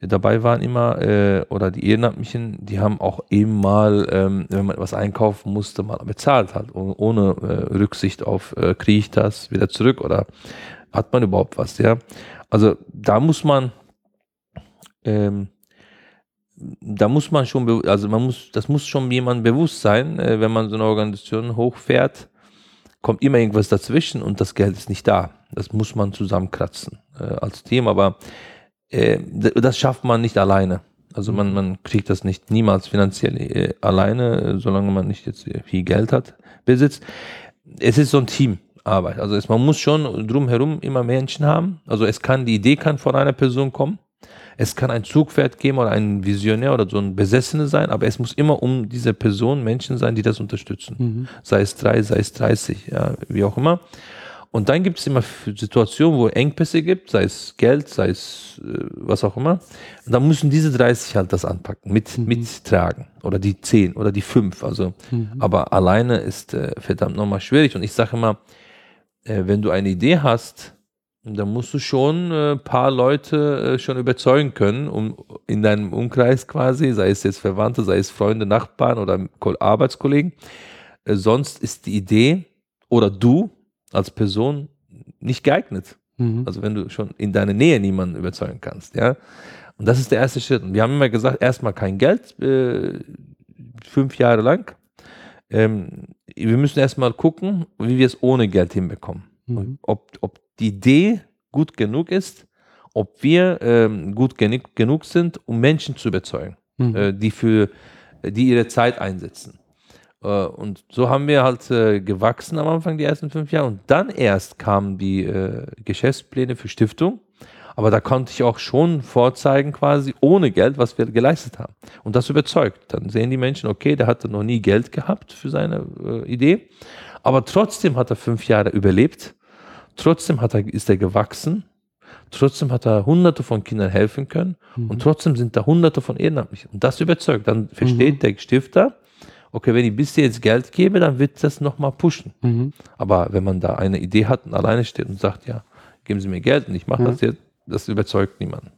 äh, dabei waren immer, äh, oder die Ehrenamtlichen, die haben auch eben mal, ähm, wenn man etwas einkaufen musste, mal bezahlt hat, oh- ohne Rücksicht auf, kriege ich das wieder zurück oder hat man überhaupt was, ja. Also da muss man, ähm, da muss man schon, also man muss, das muss schon jemand bewusst sein, äh, wenn man so eine Organisation hochfährt, kommt immer irgendwas dazwischen und das Geld ist nicht da. Das muss man zusammenkratzen äh, als Team, aber äh, das schafft man nicht alleine. Also man, man kriegt das nicht niemals finanziell äh, alleine, äh, solange man nicht jetzt äh, viel Geld hat, besitzt. Es ist so ein Teamarbeit. Also es, man muss schon drumherum immer Menschen haben. Also es kann, die Idee kann von einer Person kommen. Es kann ein Zugpferd geben oder ein Visionär oder so ein Besessener sein, aber es muss immer um diese Person Menschen sein, die das unterstützen Mhm. sei es drei, sei es 30, ja, wie auch immer. Und dann gibt es immer Situationen, wo Engpässe gibt, sei es Geld, sei es äh, was auch immer. Und dann müssen diese 30 halt das anpacken, mit, Mhm. mittragen. Oder die 10 oder die 5. Also, Mhm. aber alleine ist äh, verdammt nochmal schwierig. Und ich sage immer, äh, wenn du eine Idee hast, dann musst du schon ein äh, paar Leute äh, schon überzeugen können, um in deinem Umkreis quasi, sei es jetzt Verwandte, sei es Freunde, Nachbarn oder Ko- Arbeitskollegen. Äh, sonst ist die Idee oder du als Person nicht geeignet. Mhm. Also wenn du schon in deiner Nähe niemanden überzeugen kannst, ja. Und das ist der erste Schritt. Und wir haben immer gesagt, erstmal kein Geld, fünf Jahre lang. Ähm, wir müssen erstmal gucken, wie wir es ohne Geld hinbekommen. Mhm. Ob, ob die Idee gut genug ist, ob wir ähm, gut genug, genug sind, um Menschen zu überzeugen, Mhm. äh, die für die ihre Zeit einsetzen. Äh, und so haben wir halt äh, gewachsen am Anfang die ersten fünf Jahre und dann erst kamen die äh, Geschäftspläne für Stiftung. Aber da konnte ich auch schon vorzeigen, quasi ohne Geld, was wir geleistet haben. Und das überzeugt. Dann sehen die Menschen, okay, der hatte noch nie Geld gehabt für seine äh, Idee, aber trotzdem hat er fünf Jahre überlebt. Trotzdem hat er, ist er gewachsen. Trotzdem hat er hunderte von Kindern helfen können. Mhm. Und trotzdem sind da hunderte von Ehrenamtlichen. Und das überzeugt. Dann versteht der Stifter, okay, wenn ich bis jetzt Geld gebe, dann wird das nochmal pushen. Mhm. Aber wenn man da eine Idee hat und alleine steht und sagt, ja, geben Sie mir Geld und ich mache das jetzt, das überzeugt niemanden.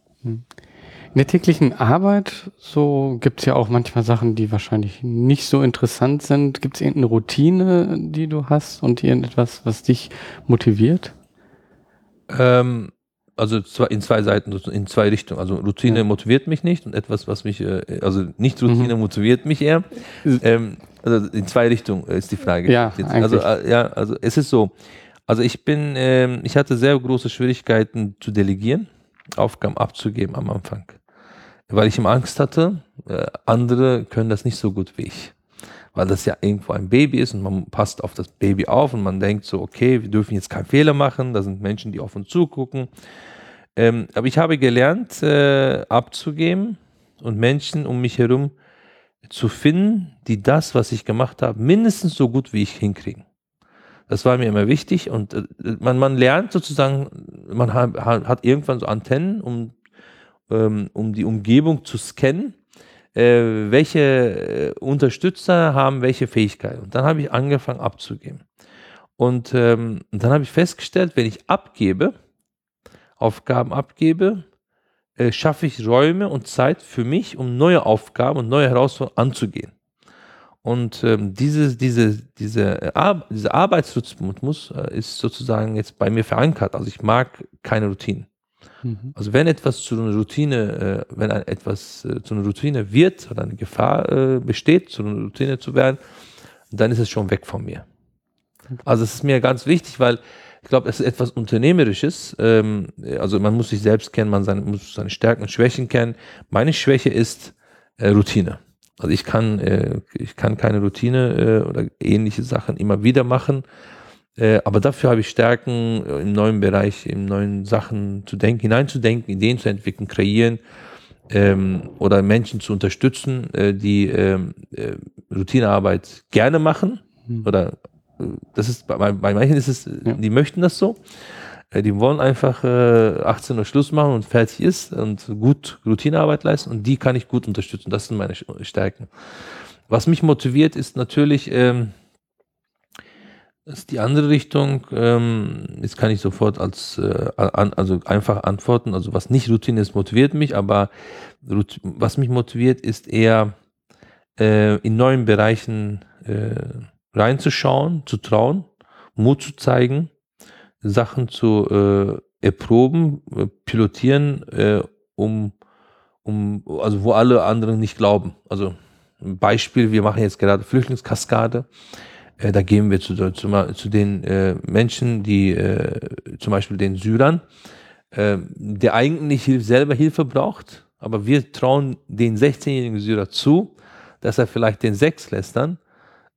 In der täglichen Arbeit, so gibt es ja auch manchmal Sachen, die wahrscheinlich nicht so interessant sind. Gibt es irgendeine Routine, die du hast und irgendetwas, was dich motiviert? Ähm, also in zwei Seiten, in zwei Richtungen. Also Routine Ja. motiviert mich nicht und etwas, was mich, äh, also nicht Routine motiviert mich eher. Ähm, also in zwei Richtungen ist die Frage. Ja, also, äh, ja, also es ist so. Also ich bin, ähm, ich hatte sehr große Schwierigkeiten zu delegieren, Aufgaben abzugeben am Anfang. Weil ich immer Angst hatte, äh, andere können das nicht so gut wie ich. weil das ja irgendwo ein Baby ist und man passt auf das Baby auf und man denkt so, okay, wir dürfen jetzt keinen Fehler machen, da sind Menschen, die auf uns zugucken. Ähm, aber ich habe gelernt, äh, abzugeben und Menschen um mich herum zu finden, die das, was ich gemacht habe, mindestens so gut wie ich hinkriegen. Das war mir immer wichtig und äh, man, man lernt sozusagen, man hat, hat irgendwann so Antennen, um, ähm, um die Umgebung zu scannen, äh, welche äh, Unterstützer haben welche Fähigkeiten. Und dann habe ich angefangen abzugeben. Und, ähm, dann habe ich festgestellt, wenn ich abgebe, Aufgaben abgebe, äh, schaffe ich Räume und Zeit für mich, um neue Aufgaben und neue Herausforderungen anzugehen. Und ähm, diese, diese, diese, äh, Ar dieser Arbeitsrhythmus äh, ist sozusagen jetzt bei mir verankert. Also ich mag keine Routinen. Mhm. Also wenn etwas zu einer Routine, äh, wenn etwas äh, zu einer Routine wird oder eine Gefahr äh, besteht, zu einer Routine zu werden, dann ist es schon weg von mir. Okay. Also es ist mir ganz wichtig, weil ich glaube, es ist etwas Unternehmerisches. Ähm, also man muss sich selbst kennen, man seine, muss seine Stärken und Schwächen kennen. Meine Schwäche ist Routine. Also ich kann, ich kann keine Routine oder ähnliche Sachen immer wieder machen. Äh, aber dafür habe ich Stärken äh, im neuen Bereich, in neuen Sachen zu denken, hineinzudenken, Ideen zu entwickeln, kreieren ähm, oder Menschen zu unterstützen, äh, die ähm, äh, Routinearbeit gerne machen mhm. oder das ist bei, bei manchen ist es, ja. die möchten das so. Äh, die wollen einfach äh, 18 Uhr Schluss machen und fertig ist und gut Routinearbeit leisten und die kann ich gut unterstützen. Das sind meine Stärken. Was mich motiviert, ist natürlich ähm, ist die andere Richtung. Ähm, jetzt kann ich sofort als äh, also einfach antworten. Also was nicht Routine ist, motiviert mich, aber was mich motiviert, ist eher äh, in neuen Bereichen äh, reinzuschauen, zu trauen, Mut zu zeigen, Sachen zu äh, erproben, äh, pilotieren, äh, um, um, also wo alle anderen nicht glauben. Also Beispiel, wir machen jetzt gerade Flüchtlingskaskade. Äh, da gehen wir zu, zu, zu den äh, Menschen, die äh, zum Beispiel den Syrern, äh, der eigentlich selber Hilfe braucht, aber wir trauen den 16-jährigen Syrer zu, dass er vielleicht den Sechslästern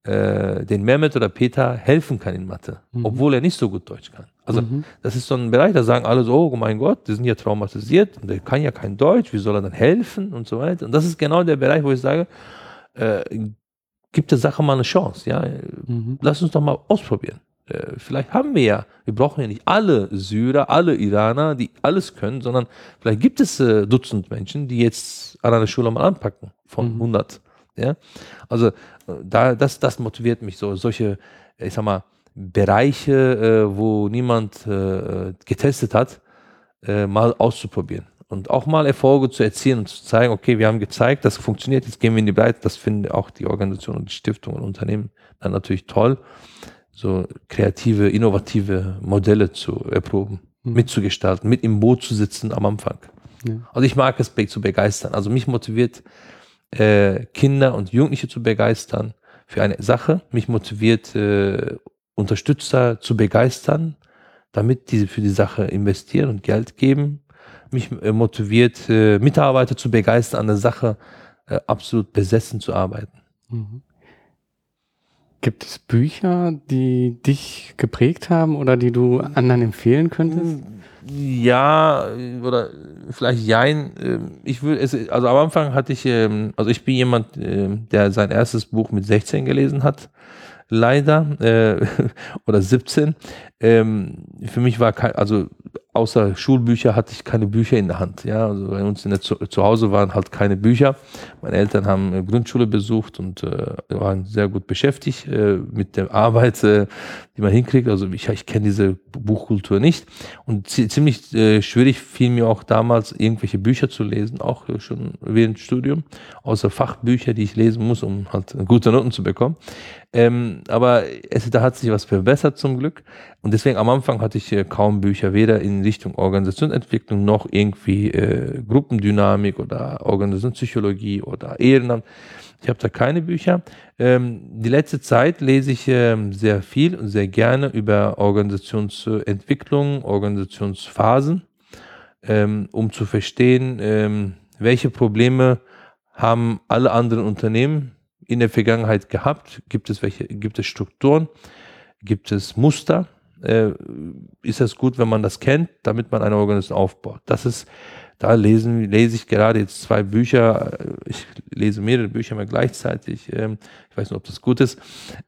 äh, den Mehmet oder Peter helfen kann in Mathe, mhm. obwohl er nicht so gut Deutsch kann. Also mhm. das ist so ein Bereich, da sagen alle so, oh mein Gott, die sind ja traumatisiert und der kann ja kein Deutsch, wie soll er dann helfen und so weiter. Und das ist genau der Bereich, wo ich sage, äh, gibt der Sache mal eine Chance, ja. Mhm. Lass uns doch mal ausprobieren. Äh, vielleicht haben wir ja, wir brauchen ja nicht alle Syrer, alle Iraner, die alles können, sondern vielleicht gibt es äh, Dutzend Menschen, die jetzt an einer Schule mal anpacken von mhm. 100. Ja? Also da, das, das motiviert mich so, solche, ich sag mal, Bereiche, äh, wo niemand äh, getestet hat, äh, mal auszuprobieren. Und auch mal Erfolge zu erzielen und zu zeigen, okay, wir haben gezeigt, das funktioniert, jetzt gehen wir in die Breite. Das finden auch die Organisationen und die Stiftungen und Unternehmen dann natürlich toll, so kreative, innovative Modelle zu erproben, mhm. mitzugestalten, mit im Boot zu sitzen am Anfang. Ja. Also ich mag es zu begeistern. Also mich motiviert äh, Kinder und Jugendliche zu begeistern für eine Sache. Mich motiviert, äh, Unterstützer zu begeistern, damit diese für die Sache investieren und Geld geben. Mich äh, motiviert, äh, Mitarbeiter zu begeistern, an der Sache äh, absolut besessen zu arbeiten. Mhm. Gibt es Bücher, die dich geprägt haben oder die du anderen empfehlen könntest? Ja, oder vielleicht jein. Ähm, ich will es, also am Anfang hatte ich, ähm, also ich bin jemand, ähm, der sein erstes Buch mit 16 gelesen hat leider, äh, oder 17. Ähm, für mich war kein, also außer Schulbücher hatte ich keine Bücher in der Hand. Ja, also bei uns in der zu, zu Hause waren halt keine Bücher. Meine Eltern haben äh, Grundschule besucht und äh, waren sehr gut beschäftigt äh, mit der Arbeit, äh, die man hinkriegt. Also ich, ich kenne diese Buchkultur nicht und ziemlich äh, schwierig fiel mir auch damals irgendwelche Bücher zu lesen, auch äh, schon während Studium, außer Fachbücher, die ich lesen muss, um halt gute Noten zu bekommen. Ähm, aber es, da hat sich was verbessert zum Glück. Und deswegen am Anfang hatte ich äh, kaum Bücher, weder in Richtung Organisationsentwicklung noch irgendwie äh, Gruppendynamik oder Organisationspsychologie oder Ehrenamt. Ich habe da keine Bücher. Ähm, die letzte Zeit lese ich ähm, sehr viel und sehr gerne über Organisationsentwicklung, Organisationsphasen, ähm, um zu verstehen, ähm, welche Probleme haben alle anderen Unternehmen in der Vergangenheit gehabt? Gibt es welche, gibt es Strukturen? Gibt es Muster? Äh, ist es gut, wenn man das kennt, damit man eine Organisation aufbaut? Das ist, da lesen, lese ich gerade jetzt zwei Bücher. Ich lese mehrere Bücher mal gleichzeitig. Ähm, ich weiß nicht, ob das gut ist.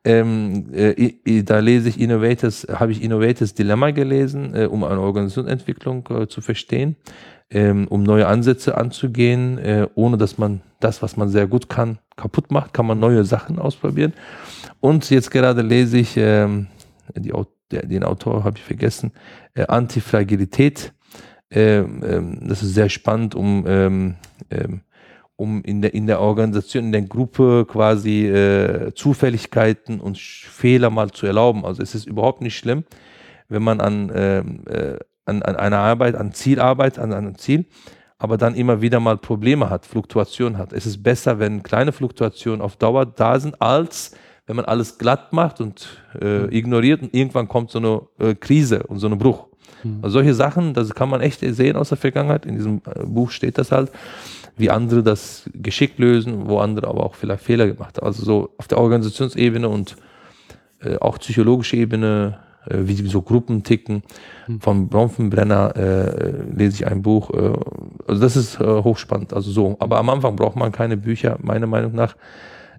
Ähm, äh, da lese ich Innovators, habe ich Innovators Dilemma gelesen, äh, um eine Organisationsentwicklung äh, zu verstehen, ähm, um neue Ansätze anzugehen, äh, ohne dass man das, was man sehr gut kann, kaputt macht, kann man neue Sachen ausprobieren. Und jetzt gerade lese ich ähm, die, den Autor habe ich vergessen, äh, Antifragilität ähm, ähm, das ist sehr spannend, um, ähm, ähm, um in, der, in der Organisation, in der Gruppe quasi äh, Zufälligkeiten und Fehler mal zu erlauben. Also es ist überhaupt nicht schlimm, wenn man an, ähm, äh, an, an einer Arbeit, an Ziel arbeitet, an einem Ziel, aber dann immer wieder mal Probleme hat, Fluktuationen hat. Es ist besser, wenn kleine Fluktuationen auf Dauer da sind, als wenn man alles glatt macht und äh, mhm. ignoriert und irgendwann kommt so eine äh, Krise und so ein Bruch. Mhm. Also solche Sachen, das kann man echt sehen aus der Vergangenheit. In diesem äh, Buch steht das halt, wie andere das geschickt lösen, wo andere aber auch vielleicht Fehler gemacht haben. Also so auf der Organisationsebene und äh, auch psychologische Ebene, äh, wie so Gruppen ticken. Mhm. Von Bronfenbrenner äh, lese ich ein Buch. Äh, also das ist äh, hochspannend. Also so. Aber am Anfang braucht man keine Bücher, meiner Meinung nach.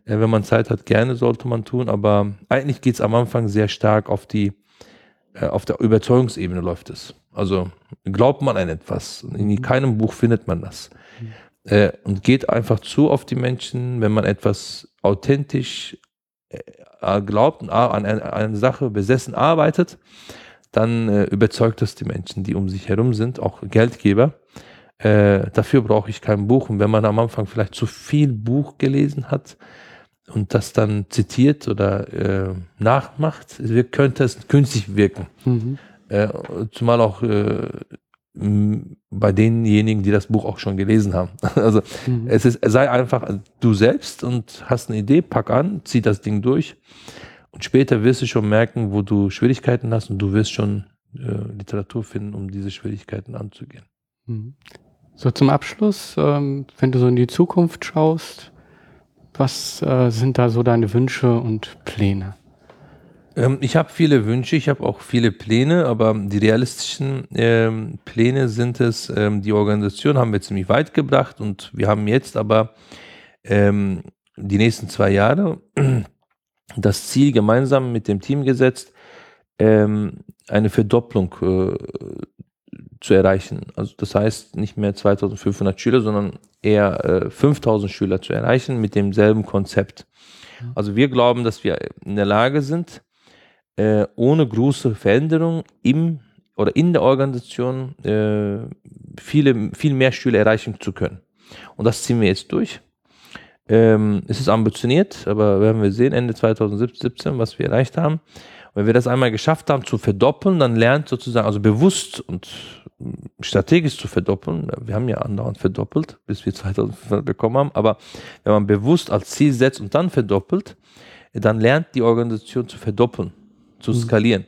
wenn man Zeit hat, gerne sollte man tun. Aber eigentlich geht es am Anfang sehr stark auf die auf der Überzeugungsebene läuft es. Also glaubt man an etwas. In mhm. keinem Buch findet man das. Mhm. Äh, und geht einfach zu auf die Menschen, wenn man etwas authentisch äh, glaubt und an eine, eine, Sache besessen arbeitet, dann äh, überzeugt das die Menschen, die um sich herum sind, auch Geldgeber. Äh, dafür brauche ich kein Buch. Und wenn man am Anfang vielleicht zu viel Buch gelesen hat, und das dann zitiert oder äh, nachmacht, könnte es künstlich wirken. Mhm. Äh, zumal auch äh, bei denjenigen, die das Buch auch schon gelesen haben. Also mhm. es ist, sei einfach du selbst und hast eine Idee, pack an, zieh das Ding durch und später wirst du schon merken, wo du Schwierigkeiten hast und du wirst schon äh, Literatur finden, um diese Schwierigkeiten anzugehen. Mhm. So zum Abschluss, ähm, wenn du so in die Zukunft schaust, was äh, sind da so deine Wünsche und Pläne? Ähm, ich habe viele Wünsche, ich habe auch viele Pläne, aber die realistischen ähm, Pläne sind es, ähm, die Organisation haben wir ziemlich weit gebracht und wir haben jetzt aber ähm, die nächsten zwei Jahre das Ziel gemeinsam mit dem Team gesetzt, ähm, eine Verdopplung äh, zu erreichen. Also das heißt nicht mehr 2500 Schüler, sondern eher äh, 5000 Schüler zu erreichen mit demselben Konzept. Mhm. Also wir glauben, dass wir in der Lage sind, äh, ohne große Veränderung im oder in der Organisation äh, viele, viel mehr Schüler erreichen zu können. Und das ziehen wir jetzt durch. Ähm, es ist ambitioniert, aber werden wir sehen, Ende 2017, was wir erreicht haben. Wenn wir das einmal geschafft haben zu verdoppeln, dann lernt sozusagen, also bewusst und strategisch zu verdoppeln, wir haben ja andauernd verdoppelt, bis wir 2500 bekommen haben, aber wenn man bewusst als Ziel setzt und dann verdoppelt, dann lernt die Organisation zu verdoppeln, zu mhm. skalieren.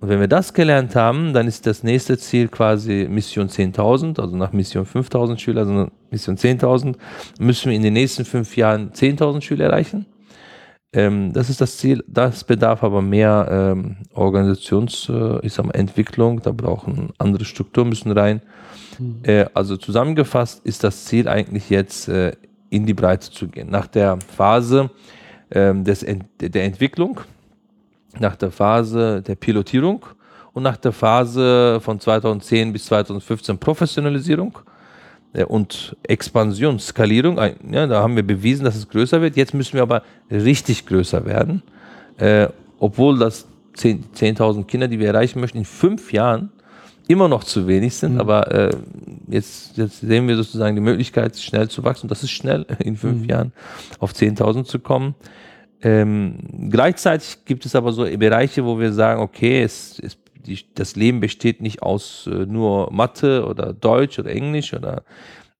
Und wenn wir das gelernt haben, dann ist das nächste Ziel quasi Mission 10.000, also nach Mission 5.000 Schüler, sondern Mission 10.000, müssen wir in den nächsten fünf Jahren 10.000 Schüler erreichen. Ähm, das ist das Ziel. Das bedarf aber mehr ähm, Organisations, äh, ich sag mal, Entwicklung. Da brauchen andere Strukturen müssen rein. Mhm. Äh, also zusammengefasst ist das Ziel eigentlich jetzt äh, in die Breite zu gehen. Nach der Phase ähm, des Ent der Entwicklung, nach der Phase der Pilotierung und nach der Phase von 2010 bis 2015 Professionalisierung und Expansion, Skalierung, ja, da haben wir bewiesen, dass es größer wird. Jetzt müssen wir aber richtig größer werden, äh, obwohl das 10.000 10 Kinder, die wir erreichen möchten, in fünf Jahren immer noch zu wenig sind. Mhm. Aber äh, jetzt, jetzt sehen wir sozusagen die Möglichkeit, schnell zu wachsen. Das ist schnell, in fünf mhm. Jahren auf 10.000 zu kommen. Ähm, gleichzeitig gibt es aber so Bereiche, wo wir sagen, okay, es, es die, das Leben besteht nicht aus äh, nur Mathe oder Deutsch oder Englisch oder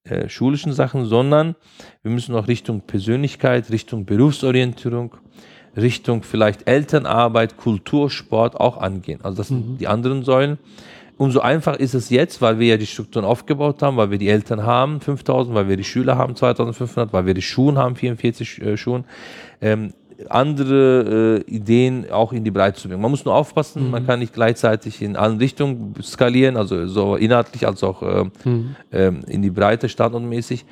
äh, schulischen Sachen, sondern wir müssen auch Richtung Persönlichkeit, Richtung Berufsorientierung, Richtung vielleicht Elternarbeit, Kultur, Sport auch angehen. Also das sind mhm. die anderen Säulen. umso einfacher ist es jetzt, weil wir ja die Strukturen aufgebaut haben, weil wir die Eltern haben, 5000, weil wir die Schüler haben, 2500, weil wir die Schulen haben, 44 äh, Schulen, ähm, andere äh, Ideen auch in die Breite zu bringen. Man muss nur aufpassen, mhm. man kann nicht gleichzeitig in allen Richtungen skalieren, also so inhaltlich als auch äh, mhm. ähm, in die Breite standortmäßig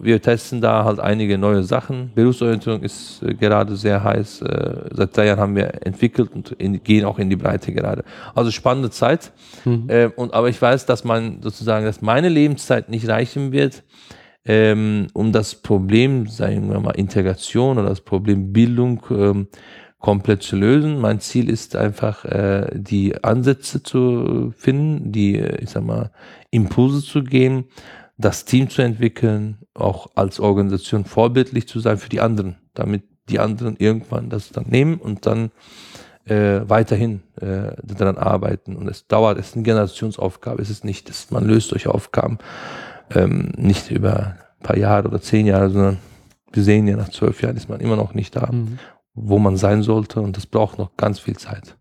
wir testen da halt einige neue Sachen. Berufsorientierung ist äh, gerade sehr heiß. Äh, seit drei Jahren haben wir entwickelt und in, gehen auch in die Breite gerade. Also spannende Zeit. Mhm. Äh, und, aber ich weiß, dass man sozusagen, dass meine Lebenszeit nicht reichen wird, ähm, um das Problem, sagen wir mal, Integration oder das Problem Bildung ähm, komplett zu lösen. Mein Ziel ist einfach, äh, die Ansätze zu finden, die, ich sag mal, Impulse zu geben, das Team zu entwickeln, auch als Organisation vorbildlich zu sein für die anderen, damit die anderen irgendwann das dann nehmen und dann äh, weiterhin äh, daran arbeiten. Und es dauert, es ist eine Generationsaufgabe, es ist nicht, dass man löst solche Aufgaben ähm, nicht über ein paar Jahre oder zehn Jahre, sondern wir sehen ja nach zwölf Jahren ist man immer noch nicht da, mhm. wo man sein sollte und das braucht noch ganz viel Zeit.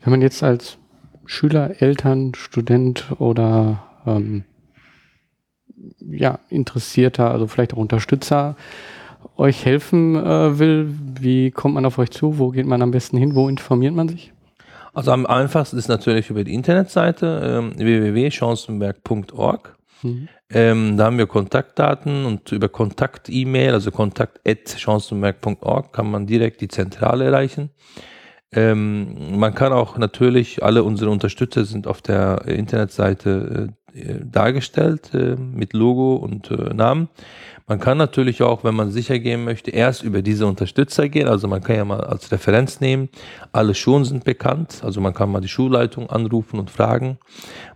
Wenn man jetzt als Schüler, Eltern, Student oder ähm, ja, Interessierter, also vielleicht auch Unterstützer euch helfen äh, will, wie kommt man auf euch zu? Wo geht man am besten hin? Wo informiert man sich? Also am einfachsten ist natürlich über die Internetseite ähm, www.chancenberg.org. Mhm. Ähm, da haben wir Kontaktdaten und über Kontakt-E-Mail, also kontakt.chancenberg.org kann man direkt die Zentrale erreichen. Ähm, man kann auch natürlich, alle unsere Unterstützer sind auf der Internetseite äh, dargestellt äh, mit Logo und äh, Namen. Man kann natürlich auch, wenn man sicher gehen möchte, erst über diese Unterstützer gehen. Also man kann ja mal als Referenz nehmen. Alle Schulen sind bekannt. Also man kann mal die Schulleitung anrufen und fragen.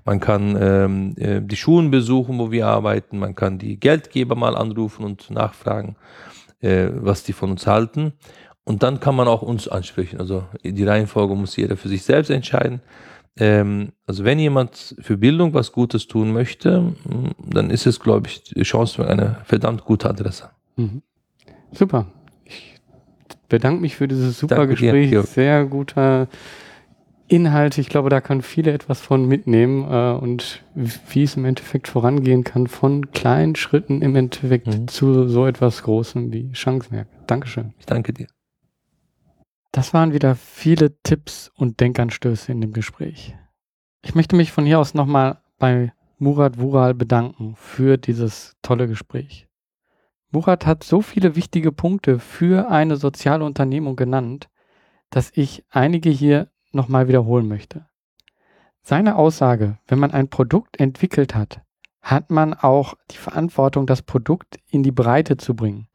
Man kann ähm, äh, die Schulen besuchen, wo wir arbeiten. Man kann die Geldgeber mal anrufen und nachfragen, äh, was die von uns halten. Und dann kann man auch uns ansprechen. Also die Reihenfolge muss jeder für sich selbst entscheiden. Ähm, also wenn jemand für Bildung was Gutes tun möchte, dann ist es, glaube ich, die Chance für eine verdammt gute Adresse. Mhm. Super. Ich bedanke mich für dieses super Danke Gespräch. Dir. Sehr guter Inhalt. Ich glaube, da können viele etwas von mitnehmen äh, und wie es im Endeffekt vorangehen kann, von kleinen Schritten im Endeffekt mhm. zu so etwas Großem wie Chancenwerk. Dankeschön. Ich danke dir. Das waren wieder viele Tipps und Denkanstöße in dem Gespräch. Ich möchte mich von hier aus nochmal bei Murat Wural bedanken für dieses tolle Gespräch. Murat hat so viele wichtige Punkte für eine soziale Unternehmung genannt, dass ich einige hier nochmal wiederholen möchte. Seine Aussage, wenn man ein Produkt entwickelt hat, hat man auch die Verantwortung, das Produkt in die Breite zu bringen.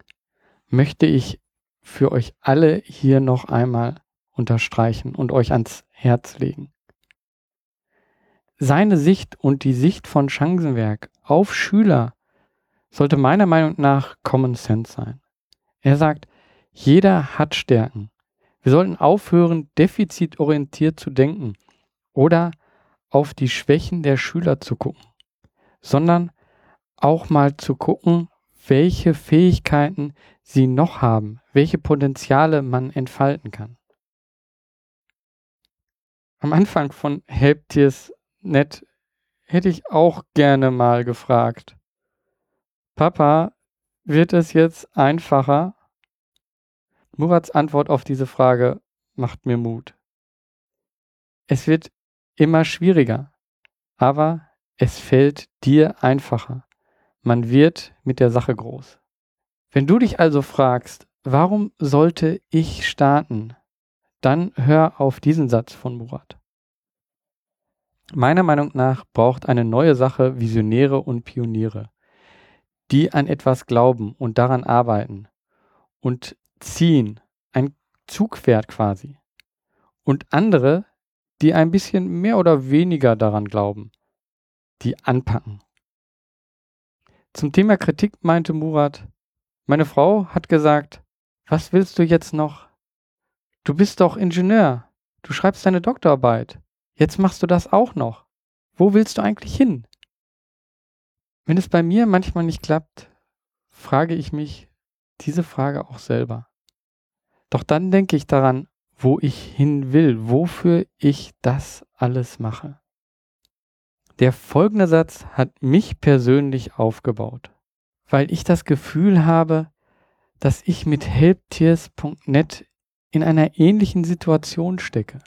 Möchte ich für euch alle hier noch einmal unterstreichen und euch ans Herz legen. Seine Sicht und die Sicht von Chancenwerk auf Schüler sollte meiner Meinung nach Common Sense sein. Er sagt, jeder hat Stärken. Wir sollten aufhören, defizitorientiert zu denken oder auf die Schwächen der Schüler zu gucken, sondern auch mal zu gucken, welche Fähigkeiten sie noch haben, welche Potenziale man entfalten kann. Am Anfang von Helptiers Net hätte ich auch gerne mal gefragt, Papa, wird es jetzt einfacher? Murats Antwort auf diese Frage macht mir Mut. Es wird immer schwieriger, aber es fällt dir einfacher. Man wird mit der Sache groß. Wenn du dich also fragst, warum sollte ich starten, dann hör auf diesen Satz von Murat. Meiner Meinung nach braucht eine neue Sache Visionäre und Pioniere, die an etwas glauben und daran arbeiten und ziehen, ein Zugpferd quasi. Und andere, die ein bisschen mehr oder weniger daran glauben, die anpacken. Zum Thema Kritik meinte Murat, meine Frau hat gesagt, was willst du jetzt noch? Du bist doch Ingenieur. Du schreibst deine Doktorarbeit. Jetzt machst du das auch noch. Wo willst du eigentlich hin? Wenn es bei mir manchmal nicht klappt, frage ich mich diese Frage auch selber. Doch dann denke ich daran, wo ich hin will, wofür ich das alles mache. Der folgende Satz hat mich persönlich aufgebaut, weil ich das Gefühl habe, dass ich mit helptiers.net in einer ähnlichen Situation stecke.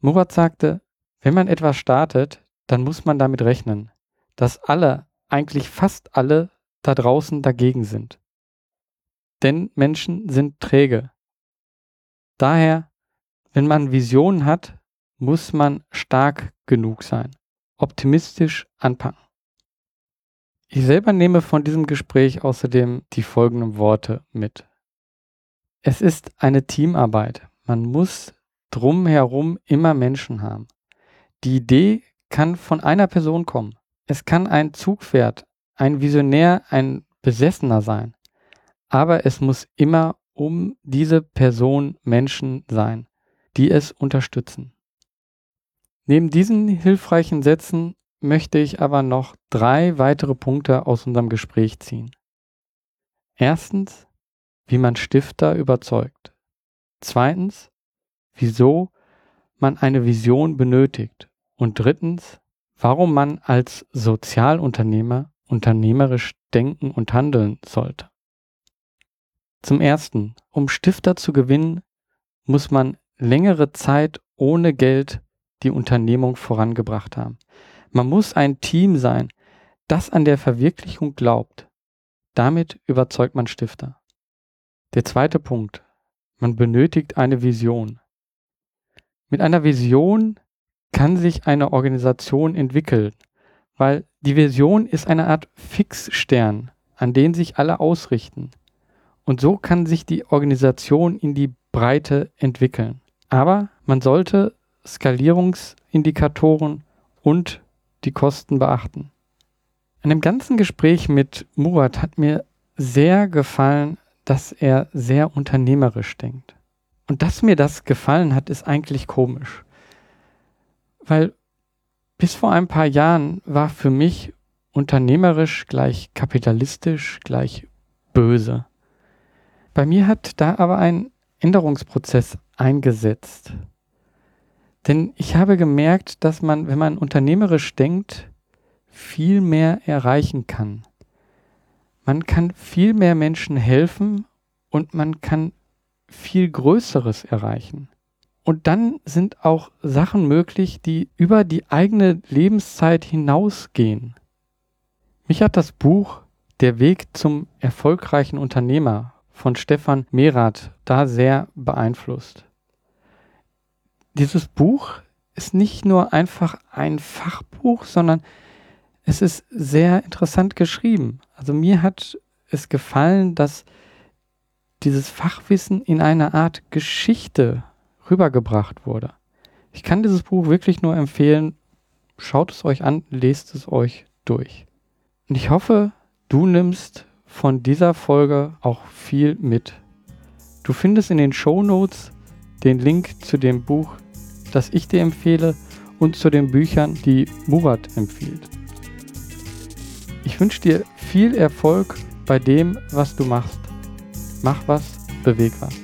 Murat sagte, wenn man etwas startet, dann muss man damit rechnen, dass alle, eigentlich fast alle da draußen dagegen sind. Denn Menschen sind träge. Daher, wenn man Visionen hat, muss man stark genug sein, optimistisch anpacken. Ich selber nehme von diesem Gespräch außerdem die folgenden Worte mit. Es ist eine Teamarbeit. Man muss drumherum immer Menschen haben. Die Idee kann von einer Person kommen. Es kann ein Zugpferd, ein Visionär, ein Besessener sein. Aber es muss immer um diese Person Menschen sein, die es unterstützen. Neben diesen hilfreichen Sätzen möchte ich aber noch drei weitere Punkte aus unserem Gespräch ziehen. Erstens, wie man Stifter überzeugt. Zweitens, wieso man eine Vision benötigt. Und drittens, warum man als Sozialunternehmer unternehmerisch denken und handeln sollte. Zum Ersten, um Stifter zu gewinnen, muss man längere Zeit ohne Geld die Unternehmung vorangebracht haben. Man muss ein Team sein, das an der Verwirklichung glaubt. Damit überzeugt man Stifter. Der zweite Punkt, man benötigt eine Vision. Mit einer Vision kann sich eine Organisation entwickeln, weil die Vision ist eine Art Fixstern, an den sich alle ausrichten. Und so kann sich die Organisation in die Breite entwickeln. Aber man sollte Skalierungsindikatoren und die Kosten beachten. In dem ganzen Gespräch mit Murat hat mir sehr gefallen, dass er sehr unternehmerisch denkt. Und dass mir das gefallen hat, ist eigentlich komisch. Weil bis vor ein paar Jahren war für mich unternehmerisch gleich kapitalistisch gleich böse. Bei mir hat da aber ein Änderungsprozess eingesetzt. Denn ich habe gemerkt, dass man, wenn man unternehmerisch denkt, viel mehr erreichen kann. Man kann viel mehr Menschen helfen und man kann viel Größeres erreichen. Und dann sind auch Sachen möglich, die über die eigene Lebenszeit hinausgehen. Mich hat das Buch Der Weg zum erfolgreichen Unternehmer von Stefan Merath da sehr beeinflusst. Dieses Buch ist nicht nur einfach ein Fachbuch, sondern es ist sehr interessant geschrieben. Also mir hat es gefallen, dass dieses Fachwissen in einer Art Geschichte rübergebracht wurde. Ich kann dieses Buch wirklich nur empfehlen. Schaut es euch an, lest es euch durch. Und ich hoffe, du nimmst von dieser Folge auch viel mit. Du findest in den Show Notes den Link zu dem Buch, das ich dir empfehle und zu den Büchern, die Murat empfiehlt. Ich wünsche dir viel Erfolg bei dem, was du machst. Mach was, beweg was.